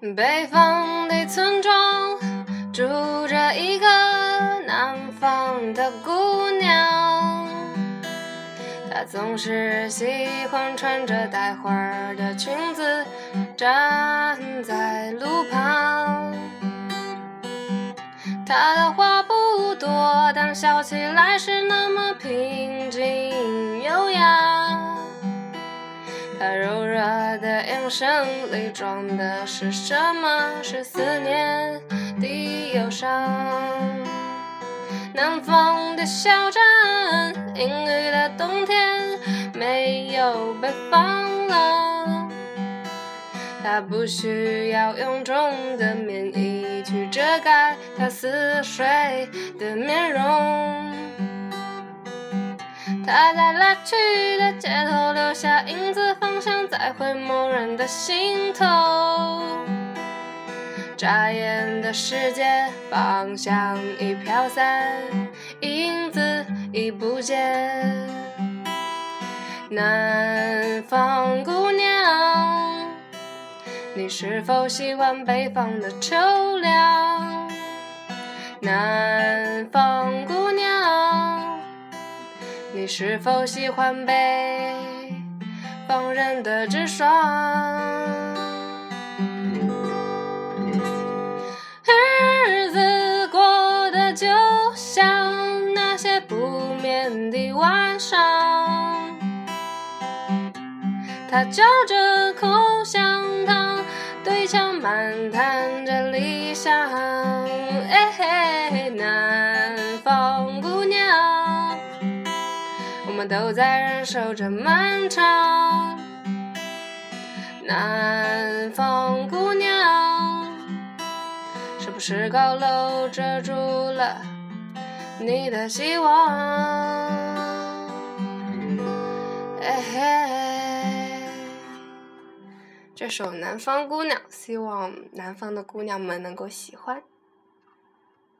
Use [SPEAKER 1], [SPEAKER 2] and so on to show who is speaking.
[SPEAKER 1] 北方的村庄住着一个南方的姑娘，她总是喜欢穿着带花的裙子站在路旁。她的话不多，但笑起来是那么平的眼神里装的是什么？是思念的忧伤。南方的小镇，阴雨的冬天，没有北方冷。他不需要臃肿的棉衣去遮盖他似水的面容。他在来去的街头留下影子，徘徊某人的心头。眨眼的世界，方向已飘散，影子已不见。南方姑娘，你是否喜欢北方的秋凉？南方姑娘，你是否喜欢北人的直爽？日子过得就像那些不眠的晚上，他嚼着口香糖，对墙漫谈着理想。哎嘿，南方姑娘，我们都在忍受着漫长。南方姑娘，是不是高楼遮住了你的希望？哎嘿，这首《南方姑娘》，希望南方的姑娘们能够喜欢。